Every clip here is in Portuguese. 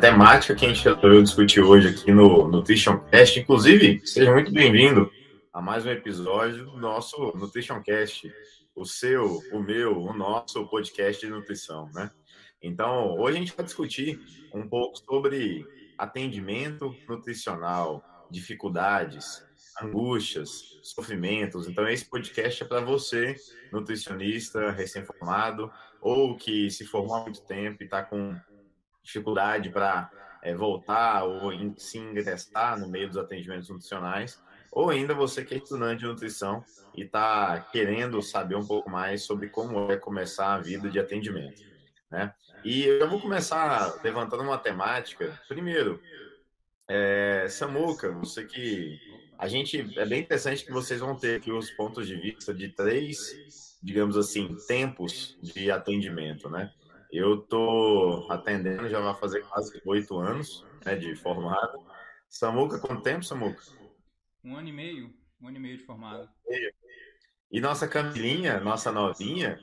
temática que a gente resolveu discutir hoje aqui no Nutrition Cast. Inclusive, seja muito bem-vindo a mais um episódio do nosso Nutrition Cast, o seu, o meu, o nosso podcast de nutrição, né? Então, hoje a gente vai discutir um pouco sobre atendimento nutricional, dificuldades, angústias, sofrimentos. Então, esse podcast é para você, nutricionista recém-formado, ou que se formou há muito tempo e está com dificuldade para é, voltar ou in, se ingressar no meio dos atendimentos nutricionais, ou ainda você que é estudante de nutrição e está querendo saber um pouco mais sobre como é começar a vida de atendimento. Né? E eu vou começar levantando uma temática. Primeiro, é, Samuca, você que. A gente. É bem interessante que vocês vão ter aqui os pontos de vista de três, digamos assim, tempos de atendimento, né? Eu tô atendendo, já vai fazer quase oito anos né, de formado. Samuca, quanto tempo, Samuca? Um ano e meio. Um ano e meio de formado. E nossa Camilinha, nossa novinha?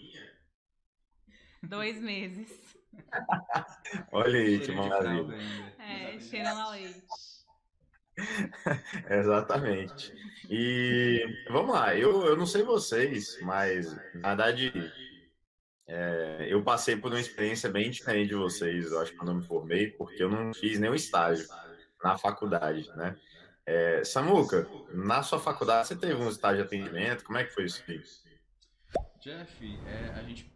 Dois meses. Olha aí, que maravilha. É, cheirando a leite. Exatamente. E vamos lá, eu, eu não sei vocês, mas na verdade é, eu passei por uma experiência bem diferente de vocês, eu acho que eu não me formei, porque eu não fiz nenhum estágio na faculdade, né? É, Samuca, na sua faculdade você teve um estágio de atendimento, como é que foi isso? Jeff, é, a gente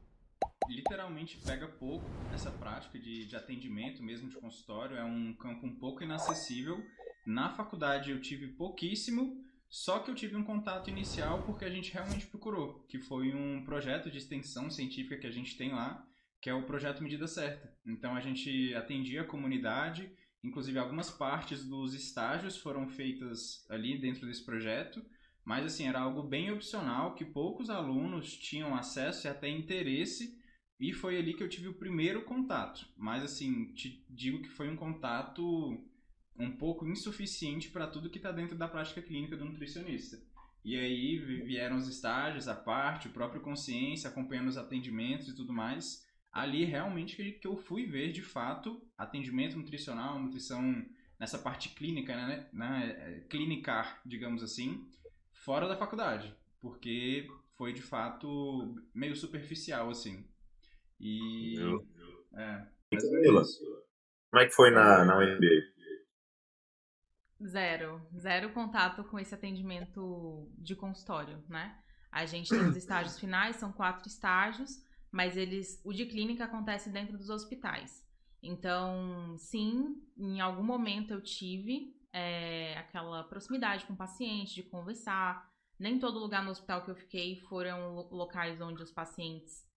literalmente pega pouco essa prática de, de atendimento, mesmo de consultório, é um campo um pouco inacessível. Na faculdade eu tive pouquíssimo, só que eu tive um contato inicial porque a gente realmente procurou, que foi um projeto de extensão científica que a gente tem lá, que é o projeto Medida Certa. Então a gente atendia a comunidade, inclusive algumas partes dos estágios foram feitas ali dentro desse projeto, mas assim era algo bem opcional que poucos alunos tinham acesso e até interesse e foi ali que eu tive o primeiro contato. Mas assim, te digo que foi um contato um pouco insuficiente para tudo que está dentro da prática clínica do nutricionista. E aí vieram os estágios, a parte, o próprio consciência, acompanhando os atendimentos e tudo mais. Ali realmente que eu fui ver de fato atendimento nutricional, nutrição nessa parte clínica, né, né é, clinicar, digamos assim, fora da faculdade, porque foi de fato meio superficial assim. E. É, Como é que foi na, na UNB? Zero. Zero contato com esse atendimento de consultório, né? A gente tem os estágios finais, são quatro estágios, mas eles. O de clínica acontece dentro dos hospitais. Então, sim, em algum momento eu tive é, aquela proximidade com o paciente, de conversar. Nem todo lugar no hospital que eu fiquei foram locais onde os pacientes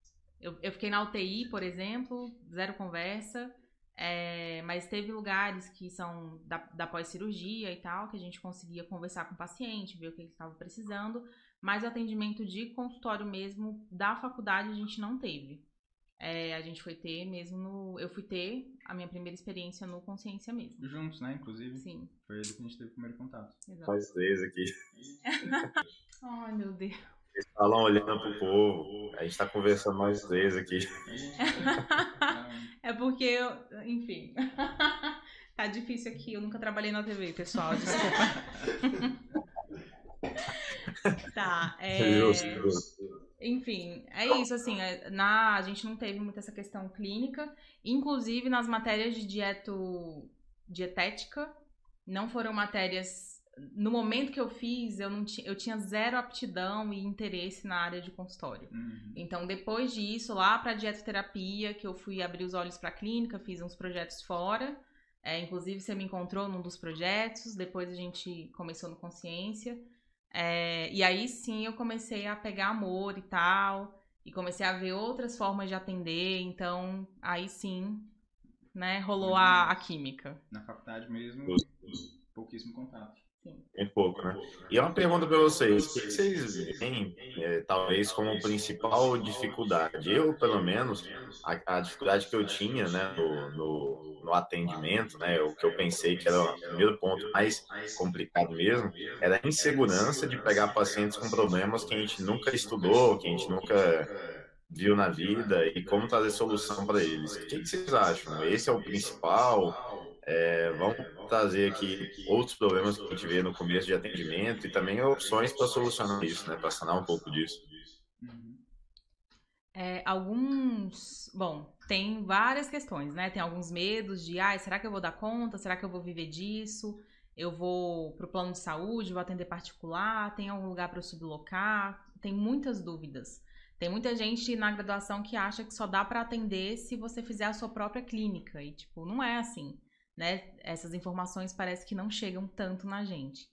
eu, eu fiquei na UTI, por exemplo, zero conversa. É, mas teve lugares que são da, da pós-cirurgia e tal, que a gente conseguia conversar com o paciente, ver o que ele estava precisando, mas o atendimento de consultório mesmo da faculdade a gente não teve. É, a gente foi ter mesmo no. Eu fui ter a minha primeira experiência no Consciência mesmo. Juntos, né? Inclusive. Sim. Foi ele que a gente teve o primeiro contato. Exato. Faz três aqui. Ai, meu Deus. Eles falam olhando pro povo. A gente tá conversando nós três aqui. é porque, eu, enfim. tá difícil aqui. Eu nunca trabalhei na TV, pessoal. Desculpa. tá. É... Enfim, é isso, assim, é, na, a gente não teve muito essa questão clínica, inclusive nas matérias de dieto, dietética, não foram matérias no momento que eu fiz, eu, não eu tinha zero aptidão e interesse na área de consultório. Uhum. Então, depois disso, lá para dietoterapia, que eu fui abrir os olhos para a clínica, fiz uns projetos fora. É, inclusive, você me encontrou num dos projetos, depois a gente começou no Consciência. É, e aí sim eu comecei a pegar amor e tal, e comecei a ver outras formas de atender. Então, aí sim, né, rolou a, a química. Na faculdade mesmo, pouquíssimo contato. Bem pouco, né? E é uma pergunta para vocês: o que vocês veem, é, talvez, como principal dificuldade? Eu, pelo menos, a, a dificuldade que eu tinha né, no, no, no, atendimento, né, o que eu pensei que era o primeiro ponto mais complicado mesmo, era a insegurança de pegar pacientes com problemas que a gente nunca estudou, que a gente nunca viu na vida e como trazer solução para eles. O que, que, vocês acham? Esse é o principal? É, vamos trazer aqui outros problemas que a gente vê no começo de atendimento e também opções para solucionar isso, né? Para sanar um pouco disso. É, alguns. Bom, tem várias questões, né? Tem alguns medos de, ah, será que eu vou dar conta? Será que eu vou viver disso? Eu vou para o plano de saúde, vou atender particular? Tem algum lugar para eu sublocar? Tem muitas dúvidas. Tem muita gente na graduação que acha que só dá para atender se você fizer a sua própria clínica. E, tipo, não é assim, né? Essas informações parece que não chegam tanto na gente.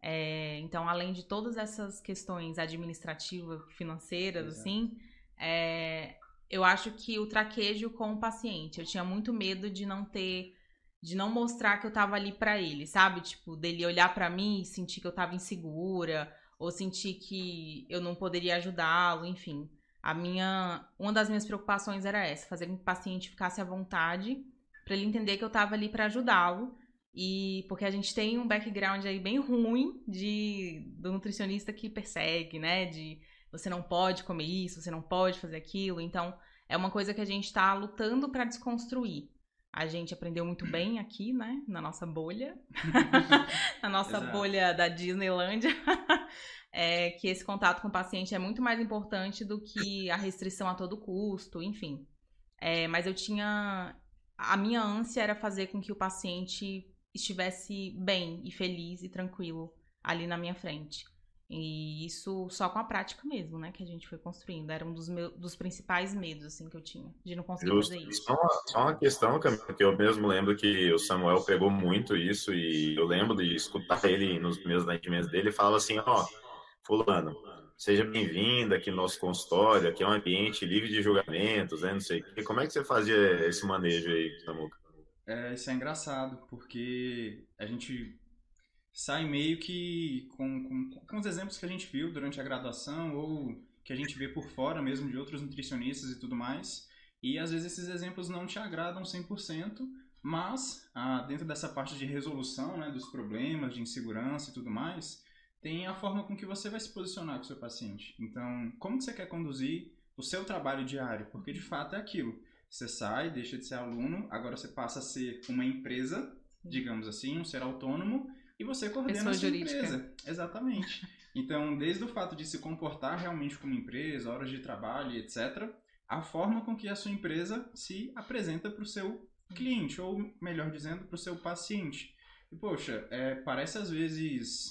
É, então, além de todas essas questões administrativas, financeiras, Exato. assim, é, eu acho que o traquejo com o paciente. Eu tinha muito medo de não ter de não mostrar que eu tava ali para ele, sabe? Tipo, dele olhar para mim e sentir que eu tava insegura, ou sentir que eu não poderia ajudá-lo, enfim. A minha, uma das minhas preocupações era essa, fazer com que o paciente ficasse à vontade, para ele entender que eu tava ali para ajudá-lo. E porque a gente tem um background aí bem ruim de do nutricionista que persegue, né? De você não pode comer isso, você não pode fazer aquilo. Então, é uma coisa que a gente está lutando para desconstruir. A gente aprendeu muito bem aqui, né? Na nossa bolha. na nossa Exato. bolha da Disneylândia. é que esse contato com o paciente é muito mais importante do que a restrição a todo custo, enfim. É, mas eu tinha. A minha ânsia era fazer com que o paciente estivesse bem e feliz e tranquilo ali na minha frente. E isso só com a prática mesmo, né? Que a gente foi construindo. Era um dos, meus, dos principais medos, assim, que eu tinha, de não conseguir Justo. fazer isso. Só uma, só uma questão, que eu mesmo lembro que o Samuel pegou muito isso, e eu lembro de escutar ele nos primeiros atendimentos dele, e falava assim, ó, fulano, seja bem-vindo aqui no nosso consultório, aqui é um ambiente livre de julgamentos, né? Não sei. Como é que você fazia esse manejo aí, Samuca? É, isso é engraçado, porque a gente sai meio que com, com, com os exemplos que a gente viu durante a graduação ou que a gente vê por fora mesmo de outros nutricionistas e tudo mais. E às vezes esses exemplos não te agradam 100%, mas ah, dentro dessa parte de resolução né, dos problemas, de insegurança e tudo mais, tem a forma com que você vai se posicionar com o seu paciente. Então, como que você quer conduzir o seu trabalho diário? Porque de fato é aquilo. Você sai, deixa de ser aluno, agora você passa a ser uma empresa, digamos assim, um ser autônomo, e você coordena Pessoa a sua jurídica. empresa. Exatamente. Então, desde o fato de se comportar realmente como empresa, horas de trabalho, etc., a forma com que a sua empresa se apresenta para o seu cliente, ou melhor dizendo, para o seu paciente. E, poxa, é, parece às vezes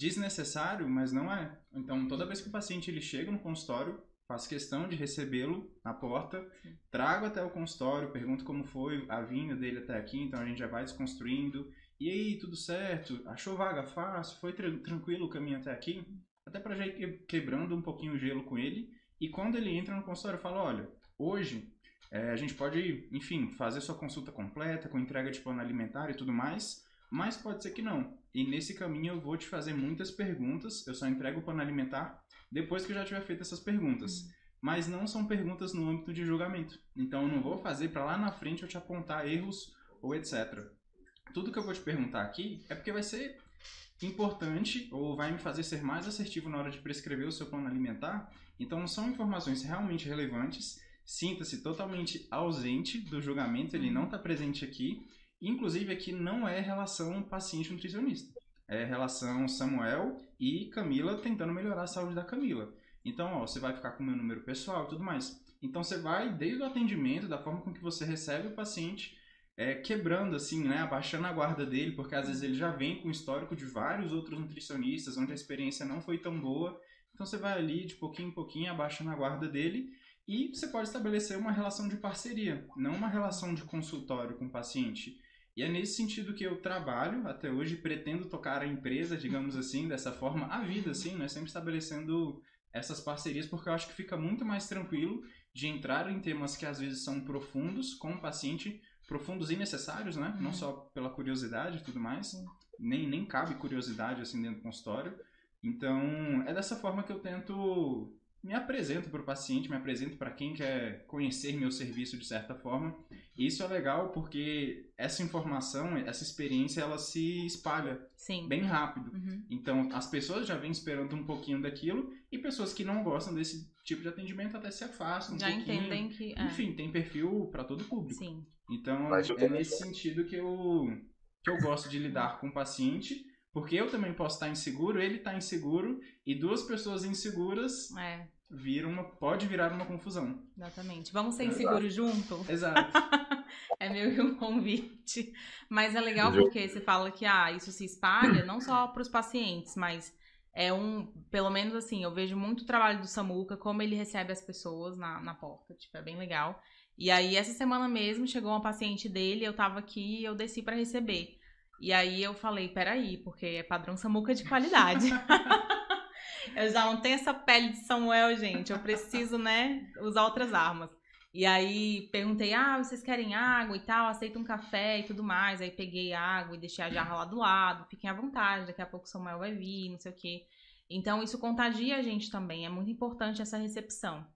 desnecessário, mas não é. Então, toda vez que o paciente ele chega no consultório, faço questão de recebê-lo na porta, trago até o consultório, pergunto como foi a vinda dele até aqui, então a gente já vai desconstruindo, e aí, tudo certo? Achou vaga fácil? Foi tranquilo o caminho até aqui? Até para já ir quebrando um pouquinho o gelo com ele. E quando ele entra no consultório, eu falo: olha, hoje é, a gente pode, enfim, fazer sua consulta completa, com entrega de plano alimentar e tudo mais, mas pode ser que não. E nesse caminho eu vou te fazer muitas perguntas, eu só entrego o plano alimentar depois que eu já tiver feito essas perguntas. Uhum. Mas não são perguntas no âmbito de julgamento. Então eu não vou fazer para lá na frente eu te apontar erros ou etc tudo que eu vou te perguntar aqui é porque vai ser importante ou vai me fazer ser mais assertivo na hora de prescrever o seu plano alimentar. Então, são informações realmente relevantes. Sinta-se totalmente ausente do julgamento, ele não está presente aqui. Inclusive, aqui não é relação paciente-nutricionista. É relação Samuel e Camila tentando melhorar a saúde da Camila. Então, ó, você vai ficar com o meu número pessoal e tudo mais. Então, você vai, desde o atendimento, da forma com que você recebe o paciente, é, quebrando, assim, né, abaixando a guarda dele, porque às vezes ele já vem com histórico de vários outros nutricionistas, onde a experiência não foi tão boa. Então você vai ali, de pouquinho em pouquinho, abaixando a guarda dele e você pode estabelecer uma relação de parceria, não uma relação de consultório com o paciente. E é nesse sentido que eu trabalho até hoje, pretendo tocar a empresa, digamos assim, dessa forma, a vida, assim, né? Sempre estabelecendo essas parcerias, porque eu acho que fica muito mais tranquilo de entrar em temas que às vezes são profundos com o paciente, profundos e necessários, né? Uhum. Não só pela curiosidade e tudo mais. Uhum. Nem, nem cabe curiosidade assim dentro do consultório. Então, é dessa forma que eu tento me apresento para o paciente, me apresento para quem quer conhecer meu serviço de certa forma. E isso é legal porque essa informação, essa experiência, ela se espalha Sim. bem rápido. Uhum. Então, as pessoas já vêm esperando um pouquinho daquilo e pessoas que não gostam desse tipo de atendimento até se afastam um Já pouquinho. entendem que. É. Enfim, tem perfil para todo público. Sim. Então, Mas é nesse sentido que eu, que eu gosto de lidar com o paciente, porque eu também posso estar inseguro, ele está inseguro, e duas pessoas inseguras É, viram uma, pode virar uma confusão. exatamente. Vamos ser inseguros junto? Exato. É meio que um convite. Mas é legal porque você fala que ah, isso se espalha não só para os pacientes, mas é um. Pelo menos assim, eu vejo muito o trabalho do Samuca, como ele recebe as pessoas na, na porta. Tipo, é bem legal. E aí, essa semana mesmo, chegou uma paciente dele, eu tava aqui e eu desci para receber. E aí eu falei, peraí, porque é padrão Samuca de qualidade. eu já não tenho essa pele de Samuel, gente. Eu preciso, né, usar outras armas. E aí perguntei, ah, vocês querem água e tal, aceita um café e tudo mais. Aí peguei água e deixei a jarra lá do lado, fiquem à vontade, daqui a pouco o Samuel vai vir, não sei o quê. Então isso contagia a gente também, é muito importante essa recepção.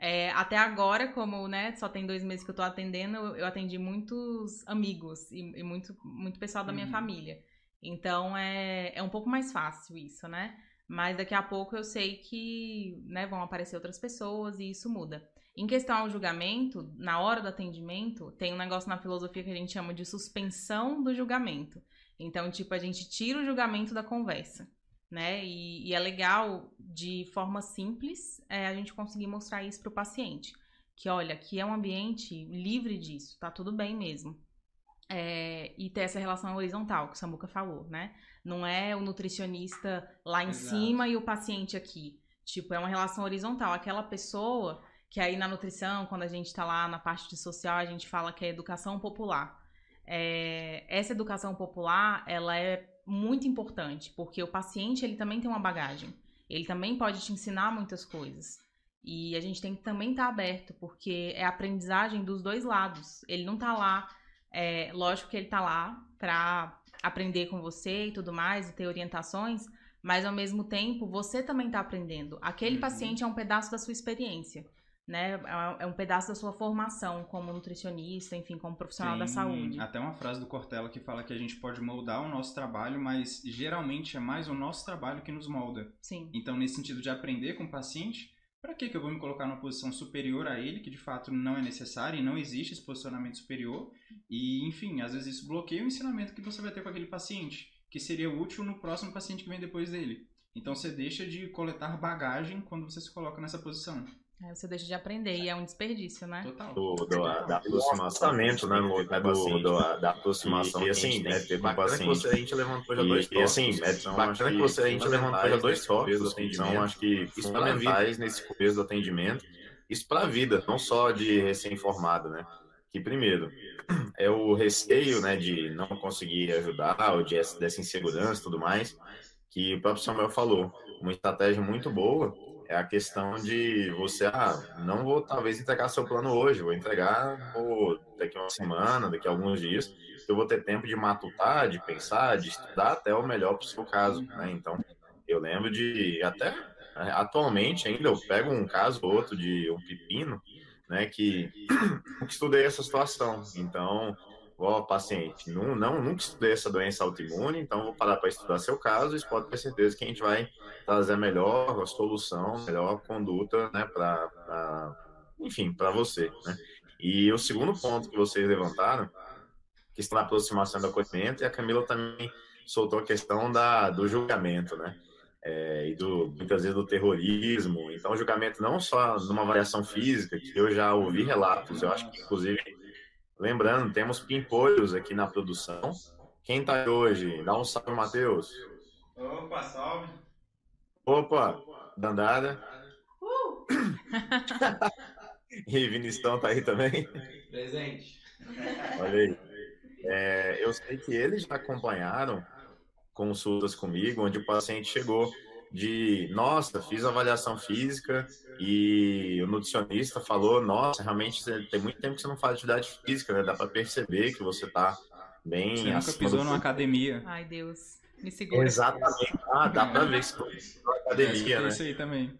É, até agora, como né, só tem dois meses que eu tô atendendo, eu, eu atendi muitos amigos e, e muito, muito pessoal da minha Uhum. família. Então é, é um pouco mais fácil isso, né? Mas daqui a pouco eu sei que né, vão aparecer outras pessoas e isso muda. Em questão ao julgamento, na hora do atendimento, tem um negócio na filosofia que a gente chama de suspensão do julgamento. Então, tipo, a gente tira o julgamento da conversa, né? E, e é legal, de forma simples, é, a gente conseguir mostrar isso pro paciente. Que, olha, aqui é um ambiente livre disso, tá tudo bem mesmo. É, e ter essa relação horizontal, que o Samuca falou, né? Não é o nutricionista lá em Exato. cima e o paciente aqui. Tipo, é uma relação horizontal. Aquela pessoa que aí na nutrição, quando a gente tá lá na parte de social, a gente fala que é educação popular. É, essa educação popular, ela é muito importante, porque o paciente, ele também tem uma bagagem. Ele também pode te ensinar muitas coisas. E a gente tem que também estar aberto, porque é aprendizagem dos dois lados. Ele não tá lá, é, lógico que ele tá lá pra aprender com você e tudo mais, e ter orientações, mas ao mesmo tempo você também tá aprendendo. Aquele Uhum. paciente é um pedaço da sua experiência né? É um pedaço da sua formação como nutricionista, enfim, como profissional da Tem saúde. Até uma frase do Cortella que fala que a gente pode moldar o nosso trabalho, mas geralmente é mais o nosso trabalho que nos molda. Sim. Então, nesse sentido de aprender com o paciente, para que que eu vou me colocar numa posição superior a ele, que de fato não é necessário e não existe esse posicionamento superior? E, enfim, às vezes isso bloqueia o ensinamento que você vai ter com aquele paciente, que seria útil no próximo paciente que vem depois dele. Então, você deixa de coletar bagagem quando você se coloca nessa posição. Aí você deixa de aprender e é um desperdício, né? Total. do, do- da aproximação, né, no, do, do- da aproximação E- e, a assim, né, que ter com o bacana que paciente. você- a gente levantou já E- dois e, tópicos. assim, é São, bacana acho que você, a gente levantou já dois tópicos, assim, são, acho que Isso pra fundamentais nesse contexto do atendimento. Isso para a vida, não só de recém-formado, né? Que primeiro é o receio, né, de não conseguir ajudar, ou de essa, dessa insegurança e tudo mais, que o próprio Samuel falou. Uma estratégia muito boa é a questão de você, ah, não vou talvez entregar seu plano hoje, vou entregar pô, daqui a uma semana, daqui a alguns dias, eu vou ter tempo de matutar, de pensar, de estudar até o melhor para o seu caso, né? Então, eu lembro de até atualmente ainda eu pego um caso ou outro de um pepino, né, que estudei essa situação. Então, ó, paciente, não, não, nunca estudei essa doença autoimune, então vou parar para estudar seu caso e pode ter certeza que a gente vai trazer a melhor solução, melhor conduta, né, para, enfim, para você, né. E o segundo ponto que vocês levantaram, que está na aproximação do acolhimento, e a Camila também soltou a questão da, do julgamento, né, é, e do, muitas vezes do terrorismo. Então, julgamento não só numa variação física, que eu já ouvi relatos, eu acho que, inclusive, lembrando, temos pimpolhos aqui na produção. Quem tá aí hoje? Dá um salve, Matheus. Opa, salve! Opa, Dandara. e Vinistão tá aí também? Presente. Olha aí. É, eu sei que eles já acompanharam consultas comigo, onde o paciente chegou de, nossa, fiz avaliação física e o nutricionista falou, nossa, realmente tem muito tempo que você não faz atividade física, né? Dá para perceber que você tá bem Você nunca pisou numa academia. Ai, Deus. Me segura. Exatamente. Ah, dá para ver que você na É, academia, escutei né? Isso aí também.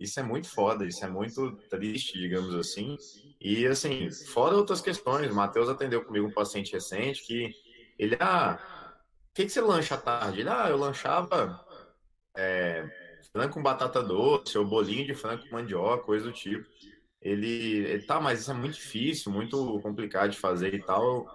Isso é muito foda, isso é muito triste, digamos assim. E assim, fora outras questões, o Matheus atendeu comigo um paciente recente que ele, ah, o que, que você lancha à tarde? Ele, ah, eu lanchava é, frango com batata doce, ou bolinho de frango com mandioca, coisa do tipo. Ele, ele, tá, mas isso é muito difícil, muito complicado de fazer e tal.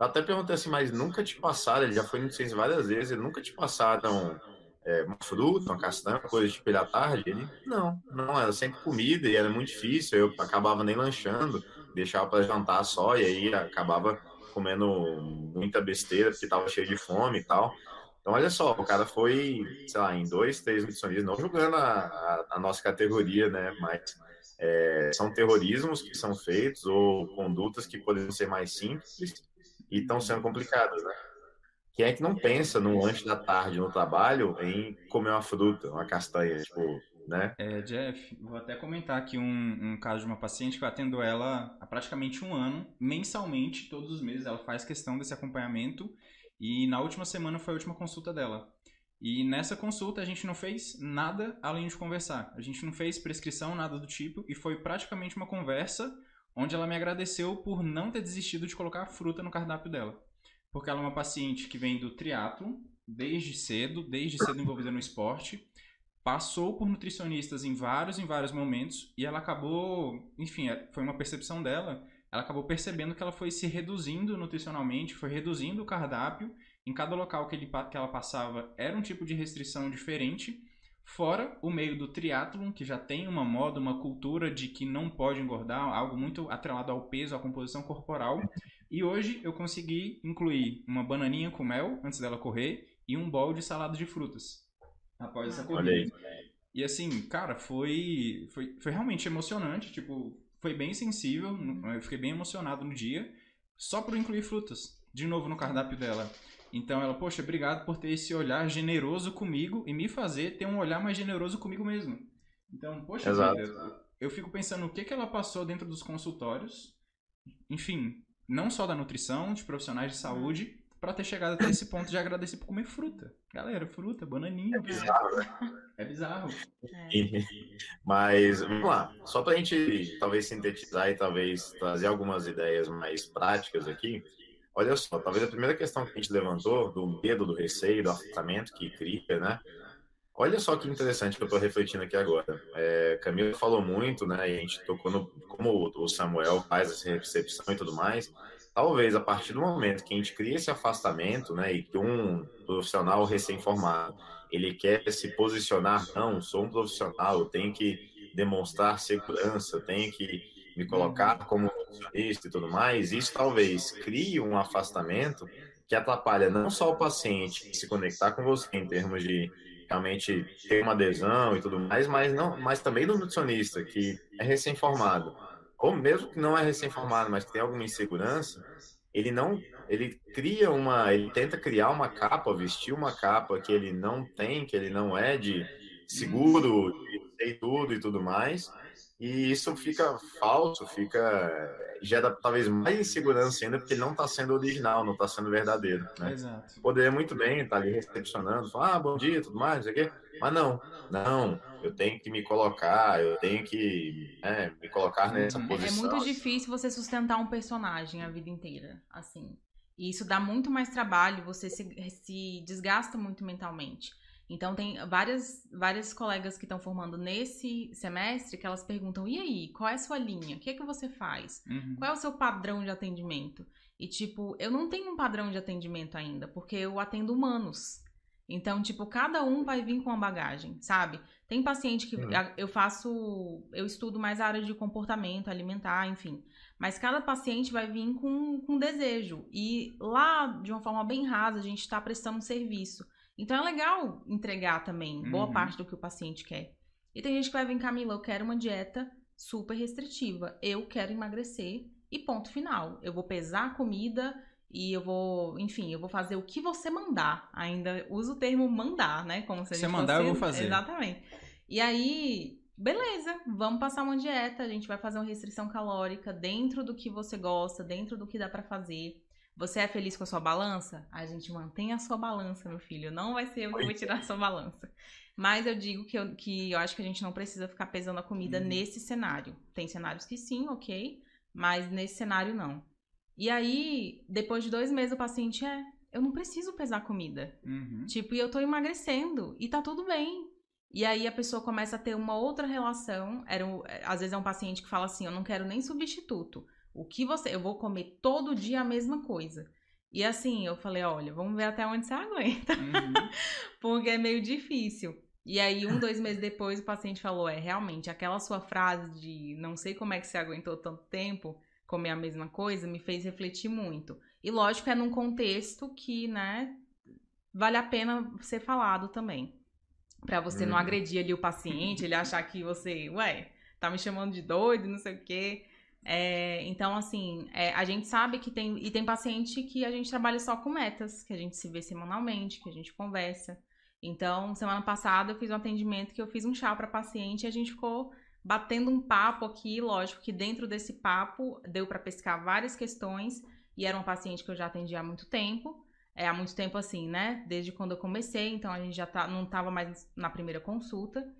Eu até perguntei assim, mas nunca te passaram, ele já foi no ciência várias vezes, ele nunca te passaram é, uma fruta, uma castanha, coisa tipo ele à tarde? Ele, não, não, era sempre comida e era muito difícil, eu acabava nem lanchando, deixava para jantar só e aí acabava comendo muita besteira porque estava cheio de fome e tal. Então, olha só, o cara foi, sei lá, em dois, três nutricionistas, não julgando a, a, nossa categoria, né, mas é, são terrorismos que são feitos ou condutas que poderiam ser mais simples e estão sendo complicadas, né? Quem é que não pensa no lanche da tarde no trabalho em comer uma fruta, uma castanha, tipo, né? É, Jeff, vou até comentar aqui um, um, caso de uma paciente que eu atendo ela há praticamente um ano, mensalmente, todos os meses, ela faz questão desse acompanhamento e na última semana foi a última consulta dela. E nessa consulta a gente não fez nada além de conversar. A gente não fez prescrição, nada do tipo, e foi praticamente uma conversa onde ela me agradeceu por não ter desistido de colocar fruta no cardápio dela porque ela é uma paciente que vem do triatlo desde cedo, desde cedo envolvida no esporte, passou por nutricionistas em vários em vários momentos e ela acabou, enfim, é, foi uma percepção dela, ela acabou percebendo que ela foi se reduzindo nutricionalmente, foi reduzindo o cardápio, em cada local que, ele, que ela passava era um tipo de restrição diferente, fora o meio do triatlon, que já tem uma moda, uma cultura de que não pode engordar, algo muito atrelado ao peso, à composição corporal, e hoje eu consegui incluir uma bananinha com mel antes dela correr e um bowl de salada de frutas após essa corrida. E assim, cara, foi, foi, foi realmente emocionante, tipo, foi bem sensível, eu fiquei bem emocionado no dia, só por incluir frutas, de novo no cardápio dela. Então ela, poxa, obrigado por ter esse olhar generoso comigo e me fazer ter um olhar mais generoso comigo mesmo. Então, poxa, vida, eu fico pensando o que, que ela passou dentro dos consultórios. Enfim, não só da nutrição, de profissionais de uhum. saúde, para ter chegado até esse ponto de agradecer por comer fruta. Galera, fruta, bananinha. É bizarro, né? É bizarro. É. Mas, vamos lá. Só para a gente talvez sintetizar e talvez trazer algumas ideias mais práticas aqui. Olha só, talvez a primeira questão que a gente levantou, do medo, do receio, do afastamento que cria, né? Olha só que interessante que eu estou refletindo aqui agora. É, Camila falou muito, né? E a gente tocou no como o Samuel faz essa recepção e tudo mais. Talvez a partir do momento que a gente cria esse afastamento, né? E que um profissional recém-formado ele quer se posicionar, não, sou um profissional, eu tenho que demonstrar segurança, eu tenho que me colocar como profissionista e tudo mais. Isso talvez crie um afastamento que atrapalha não só o paciente se conectar com você em termos de realmente ter uma adesão e tudo mais, mas não, mas também do nutricionista que é recém-formado, ou mesmo que não é recém-formado, mas que tem alguma insegurança, ele não, ele cria uma, ele tenta criar uma capa, vestir uma capa que ele não tem, que ele não é de seguro, de tudo e tudo mais, e isso fica falso, fica gera talvez mais insegurança ainda porque ele não está sendo original, não está sendo verdadeiro. Né? Exato. Poderia muito bem estar tá ali recepcionando, falar, ah, bom dia, tudo mais, não sei o quê. Mas não, não, eu tenho que me colocar, eu tenho que é, me colocar nessa posição. É muito difícil você sustentar um personagem a vida inteira, assim. E isso dá muito mais trabalho, você se, se desgasta muito mentalmente. Então, tem várias, várias colegas que estão formando nesse semestre que elas perguntam: e aí, qual é a sua linha? O que é que você faz? Uhum. Qual é o seu padrão de atendimento? E, tipo, eu não tenho um padrão de atendimento ainda, porque eu atendo humanos. Então, tipo, cada um vai vir com uma bagagem, sabe? Tem paciente que uhum. eu faço, eu estudo mais a área de comportamento, alimentar, enfim. Mas cada paciente vai vir com, com desejo. E lá, de uma forma bem rasa, a gente está prestando um serviço. Então é legal entregar também boa uhum. parte do que o paciente quer. E tem gente que vai vir, Camila, eu quero uma dieta super restritiva. Eu quero emagrecer e ponto final. Eu vou pesar a comida e eu vou, enfim, eu vou fazer o que você mandar. Ainda uso o termo mandar, né? Como se a gente Você mandar, fosse... eu vou fazer. Exatamente. E aí, beleza, vamos passar uma dieta, a gente vai fazer uma restrição calórica dentro do que você gosta, dentro do que dá para fazer. Você é feliz com a sua balança? A gente mantém a sua balança, meu filho. Não vai ser eu que vou tirar a sua balança. Mas eu digo que eu, que eu acho que a gente não precisa ficar pesando a comida Uhum. nesse cenário. Tem cenários que sim, ok, mas nesse cenário não. E aí, depois de dois meses, o paciente é, eu não preciso pesar comida. Uhum. Tipo, e eu tô emagrecendo e tá tudo bem. E aí a pessoa começa a ter uma outra relação. Era um- é, às vezes é um paciente que fala assim: eu não quero nem substituto. O que você. Eu vou comer todo dia a mesma coisa. E assim, eu falei: olha, vamos ver até onde você aguenta. Uhum. Porque é meio difícil. E aí, um, dois meses depois, o paciente falou: é, realmente, aquela sua frase de não sei como é que você aguentou tanto tempo comer a mesma coisa me fez refletir muito. E lógico, é num contexto que, né, vale a pena ser falado também. Pra você não Uhum. agredir ali o paciente, ele achar que você, ué, tá me chamando de doido, não sei o quê. É, então, assim, é, a gente sabe que tem. E tem paciente que a gente trabalha só com metas, que a gente se vê semanalmente, que a gente conversa. Então, semana passada eu fiz um atendimento que eu fiz um chá para paciente e a gente ficou batendo um papo aqui, lógico que dentro desse papo deu para pescar várias questões e era um paciente que eu já atendi há muito tempo. É, há muito tempo assim, né? Desde quando eu comecei, então a gente já tá, não tava mais na primeira consulta.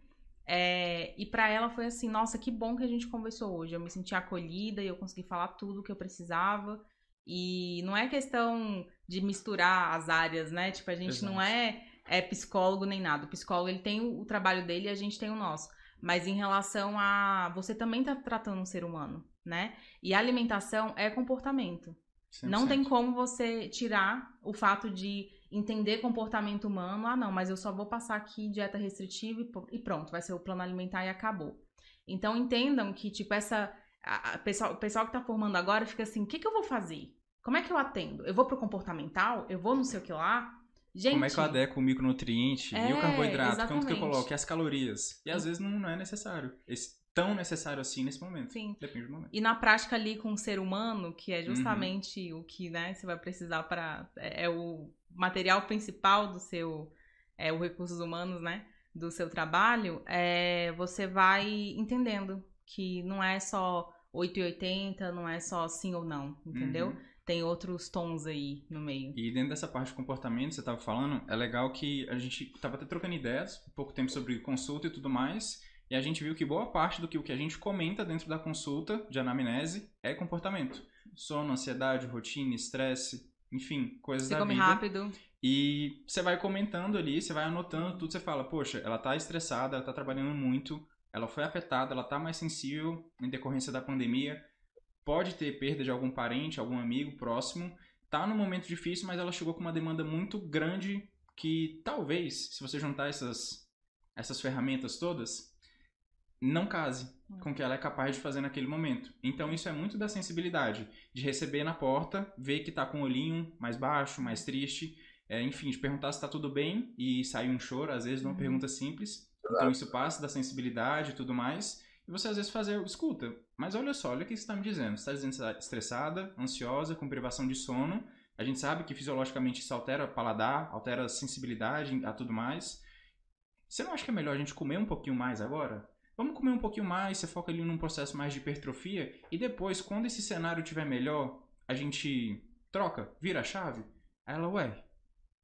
É, e para ela foi assim, nossa, que bom que a gente conversou hoje. Eu me senti acolhida e eu consegui falar tudo o que eu precisava. E não é questão de misturar as áreas, né? Tipo, a gente não Exato. é, é psicólogo nem nada. O psicólogo ele tem o, o trabalho dele e a gente tem o nosso. Mas em relação a você também tá tratando um ser humano, né? E a alimentação é comportamento. Não 100%. tem como você tirar o fato de entender comportamento humano. Ah, não, mas eu só vou passar aqui dieta restritiva e pronto, vai ser o plano alimentar e acabou. Então entendam que, tipo, essa. a- a- pessoal, o pessoal que tá formando agora fica assim: o que, que eu vou fazer? Como é que eu atendo? Eu vou pro comportamental? Eu vou não sei o que lá? Gente. Como é que eu adequo o micronutriente e É, o carboidrato? Quanto que eu exatamente. coloco? E as calorias? E às vezes não, não é necessário. Esse, tão necessário assim nesse momento. Sim. Depende do momento. E na prática ali com o ser humano, que é justamente o que né, você vai precisar para é, é o material principal do seu é o recursos humanos, né, do seu trabalho, é, você vai entendendo que não é só 8 e 80, não é só sim ou não, entendeu? Uhum. Tem outros tons aí no meio. E dentro dessa parte de comportamento, você estava falando, é legal que a gente estava até trocando ideias, um pouco tempo sobre consulta e tudo mais, e a gente viu que boa parte do que o que a gente comenta dentro da consulta de anamnese é comportamento. Sono, ansiedade, rotina, estresse, enfim, coisas Você da come vida. rápido, E você vai comentando ali, você vai anotando tudo, você fala, poxa, ela tá estressada, ela tá trabalhando muito, ela foi afetada, ela tá mais sensível em decorrência da pandemia, pode ter perda de algum parente, algum amigo próximo, tá num momento difícil, mas ela chegou com uma demanda muito grande que talvez, se você juntar essas, essas ferramentas todas, não case com o que ela é capaz de fazer naquele momento. Então isso é muito da sensibilidade, de receber na porta, ver que tá com o olhinho mais baixo, mais triste, é, enfim, de perguntar se tá tudo bem e sair um choro, às vezes, numa Uhum. pergunta simples. Então isso passa da sensibilidade e tudo mais. E você às vezes fazer, escuta, mas olha só, olha o que você está me dizendo. Você está dizendo tá estressada, ansiosa, com privação de sono. A gente sabe que fisiologicamente isso altera o paladar, altera a sensibilidade a tudo mais. Você não acha que é melhor a gente comer um pouquinho mais agora? Vamos comer um pouquinho mais, você foca ali num processo mais de hipertrofia e depois, quando esse cenário tiver melhor, a gente troca, vira a chave. Aí ela, ué,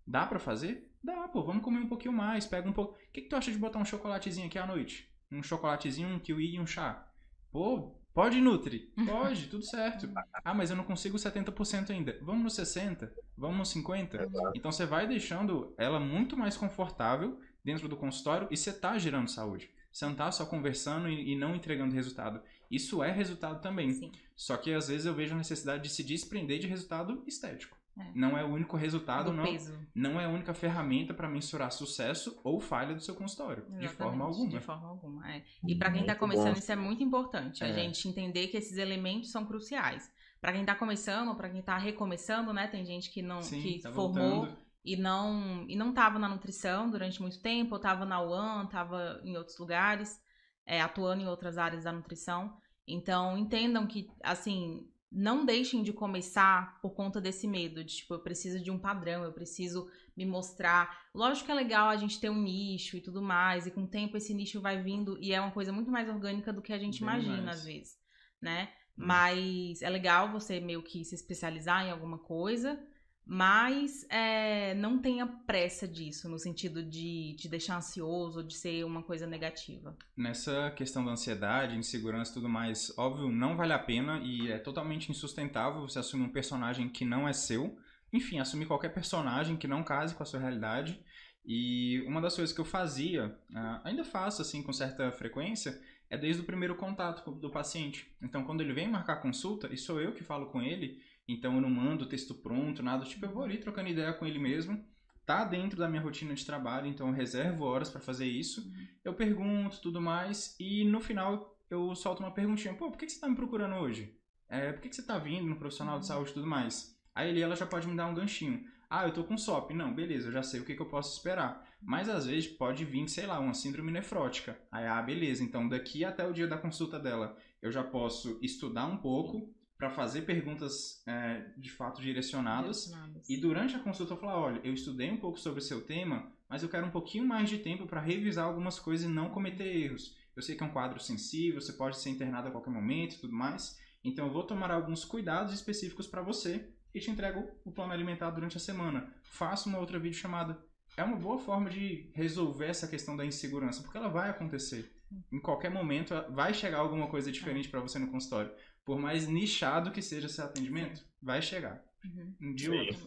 dá pra fazer? Dá, pô, vamos comer um pouquinho mais, pega um pouco. O que, que tu acha de botar um chocolatezinho aqui à noite? Um chocolatezinho, um kiwi e um chá. Pô, pode, Nutri? Pode, tudo certo. Ah, mas eu não consigo 70% ainda. Vamos no 60%? Vamos no 50%? Então você vai deixando ela muito mais confortável dentro do consultório e você tá gerando saúde. Você não tá só conversando e, não entregando resultado. Isso é resultado também. sim. Só que às vezes eu vejo a necessidade de se desprender de resultado estético. É. Não é o único resultado, do não, peso. não é a única ferramenta para mensurar sucesso ou falha do seu consultório. De Exatamente, forma alguma. De forma alguma, é. E pra quem tá Muito começando, bom. isso é muito importante. A É. gente entender que esses elementos são cruciais. Pra quem tá começando, pra quem tá recomeçando, né? Tem gente que não Sim, que tá formou voltando. e não e não tava na nutrição durante muito tempo, ou tava na UAN, tava em outros lugares, é, atuando em outras áreas da nutrição. Então, entendam que, assim, não deixem de começar por conta desse medo, de tipo, eu preciso de um padrão, eu preciso me mostrar. Lógico que é legal a gente ter um nicho e tudo mais, e com o tempo esse nicho vai vindo e é uma coisa muito mais orgânica do que a gente Bem imagina mais. às vezes, né? Mas é legal você meio que se especializar em alguma coisa, mas é, não tenha pressa disso, no sentido de te deixar ansioso de ser uma coisa negativa. Nessa questão da ansiedade, insegurança e tudo mais, óbvio, não vale a pena e é totalmente insustentável você assumir um personagem que não é seu. Enfim, assumir qualquer personagem que não case com a sua realidade. E uma das coisas que eu fazia, ah, ainda faço assim com certa frequência, é desde o primeiro contato do paciente. Então, quando ele vem marcar consulta, e sou eu que falo com ele, então eu não mando texto pronto, nada, tipo, eu vou ali trocando ideia com ele mesmo. Tá dentro da minha rotina de trabalho, então eu reservo horas para fazer isso. Eu pergunto tudo mais e no final eu solto uma perguntinha: pô, por que, você tá me procurando hoje? É, por que, você tá vindo no profissional de uhum. saúde e tudo mais? Aí ele, ela já pode me dar um ganchinho. Ah, eu tô com SOP. Não, beleza, eu já sei o que, que eu posso esperar. Mas às vezes pode vir, sei lá, uma síndrome nefrótica. Aí, ah, beleza, então daqui até o dia da consulta dela, eu já posso estudar um pouco, para fazer perguntas é, de fato direcionadas, direcionadas. E durante a consulta eu falar, olha, eu estudei um pouco sobre o seu tema, mas eu quero um pouquinho mais de tempo para revisar algumas coisas e não cometer erros. Eu sei que é um quadro sensível, você pode ser internado a qualquer momento e tudo mais. Então eu vou tomar alguns cuidados específicos para você e te entrego o plano alimentar durante a semana. Faço uma outra videochamada. É uma boa forma de resolver essa questão da insegurança, porque ela vai acontecer. Em qualquer momento vai chegar alguma coisa diferente para você no consultório por mais nichado que seja esse atendimento, vai chegar. Uhum. Um dia Sim,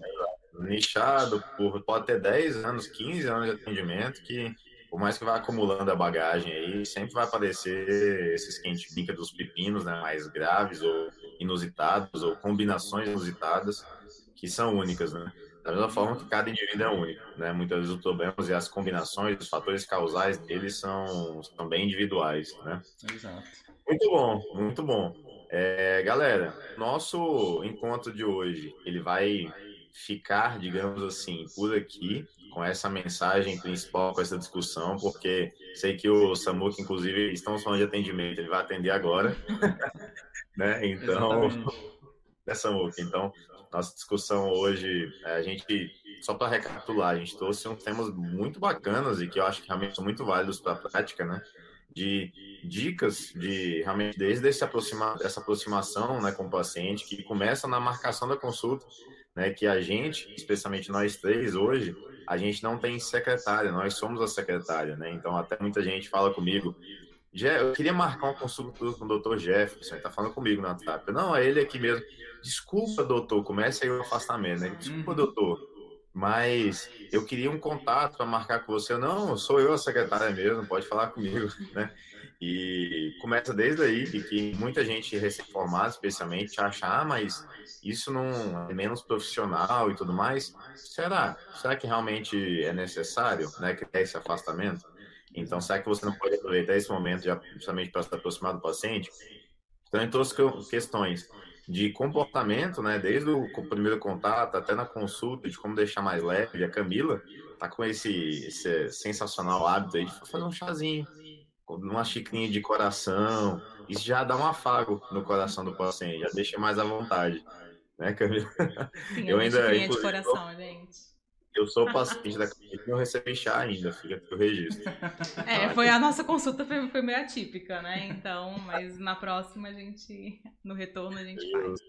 nichado, por, pode ter 10 anos, 15 anos de atendimento, que por mais que vá acumulando a bagagem aí, sempre vai aparecer esses que a gente brinca dos pepinos, né, mais graves ou inusitados, ou combinações inusitadas, que são únicas, né? Da mesma forma que cada indivíduo é único, né? Muitas vezes os problemas e as combinações, os fatores causais deles são, são bem individuais, né? Exato. Muito bom, muito bom. É, galera, nosso encontro de hoje, ele vai ficar, digamos assim, por aqui, com essa mensagem principal, com essa discussão, porque sei que o Samuca, inclusive, estamos falando de atendimento, ele vai atender agora, né? Então, né, Samuca? Então, nossa discussão hoje, é, a gente, só para recapitular, a gente trouxe uns temas muito bacanas e que eu acho que realmente são muito válidos para a prática, né? de dicas de realmente desde esse essa aproximação né, com o paciente, que começa na marcação da consulta, né, que a gente, especialmente nós três hoje, a gente não tem secretária, nós somos a secretária, né? Então até muita gente fala comigo, eu queria marcar uma consulta com o doutor Jefferson, ele tá falando comigo no WhatsApp. Não, é ele aqui mesmo. Desculpa, doutor, comece aí o afastamento, né? Desculpa, uhum. doutor mas eu queria um contato para marcar com você. Não, sou eu a secretária mesmo, pode falar comigo, né? E começa desde aí, que muita gente recém-formada, especialmente, acha, ah, mas isso não é menos profissional e tudo mais. Será? Será que realmente é necessário, né, criar esse afastamento? Então, será que você não pode aproveitar esse momento já, justamente para se aproximar do paciente? Então, em todas as questões de comportamento, né? Desde o primeiro contato até na consulta, de como deixar mais leve. A Camila tá com esse, esse sensacional hábito aí de fazer um chazinho, uma xicrinha de coração. Isso já dá um afago no coração do paciente, já deixa mais à vontade. Né, Camila? Sim, eu ainda. de coração, gente. Eu sou paciente da clínica e não recebi chá ainda, fica o registro. É, foi a nossa consulta foi, foi meio atípica, né? Então, mas na próxima a gente, no retorno a gente faz.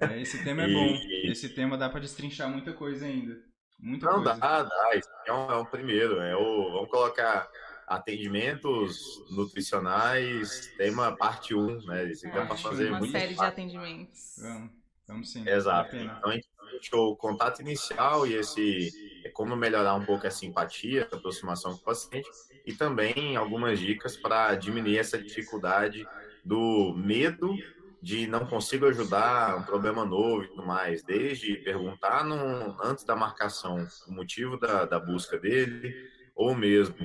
É, esse tema é bom. Esse tema dá para destrinchar muita coisa ainda. Muita não, coisa. dá, dá. É um, é um primeiro. É o, vamos colocar atendimentos nutricionais, tema parte 1, né? Isso dá para fazer uma série de atendimentos. Vamos, vamos sim. Exato. Então a gente o contato inicial e esse é como melhorar um pouco a simpatia, a aproximação com o paciente e também algumas dicas para diminuir essa dificuldade do medo de não consigo ajudar, um problema novo e tudo mais, desde perguntar no, antes da marcação o motivo da, da busca dele, ou mesmo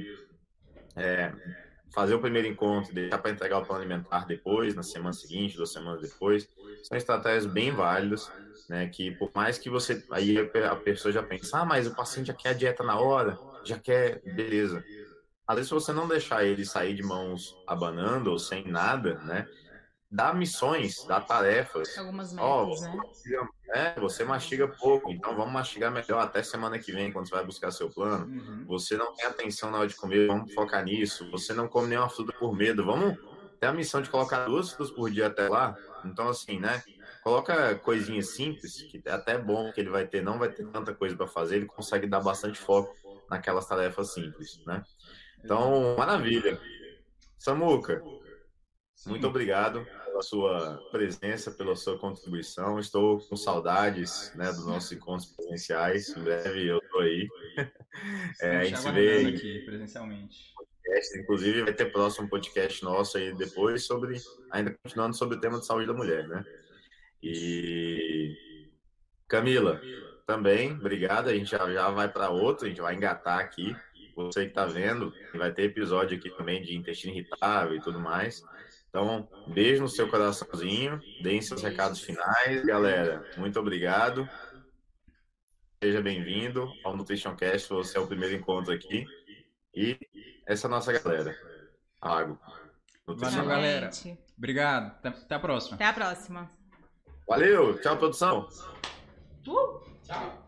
é, fazer o primeiro encontro, deixar para entregar o plano alimentar depois, na semana seguinte, duas semanas depois, são estratégias bem válidas né? Que por mais que você. Aí a pessoa já pensa, ah, mas o paciente já quer a dieta na hora, já quer, beleza. Às vezes, se você não deixar ele sair de mãos abanando ou sem nada, né? Dá missões, dá tarefas. Algumas metas, oh, você, né? Mastiga, é, você mastiga pouco, então vamos mastigar melhor até semana que vem, quando você vai buscar seu plano. Uhum. Você não tem atenção na hora de comer, vamos focar nisso. Você não come nenhuma fruta por medo, vamos tem a missão de colocar duas frutas por dia até lá. Então, assim, né? Coloca coisinhas simples, que é até bom que ele vai ter, não vai ter tanta coisa para fazer, ele consegue dar bastante foco naquelas tarefas simples, né? Então, maravilha. Samuca, muito obrigado pela sua presença, pela sua contribuição. Estou com saudades né, dos nossos encontros presenciais. Em breve eu estou aí. É, a gente se vê aqui presencialmente. Inclusive, vai ter próximo podcast nosso aí depois sobre, ainda continuando sobre o tema de saúde da mulher, né? E Camila, também, obrigado. A gente já, já vai para outro, a gente vai engatar aqui. Você que está vendo, vai ter episódio aqui também de intestino irritável e tudo mais. Então, beijo no seu coraçãozinho, deem seus recados finais, galera. Muito obrigado. Seja bem-vindo ao Nutrition Cast, você é o primeiro encontro aqui. E essa é a nossa galera. Água. Valeu, galera. Obrigado. Até a próxima. Até a próxima. Valeu. Tchau, produção. Uh! Tchau.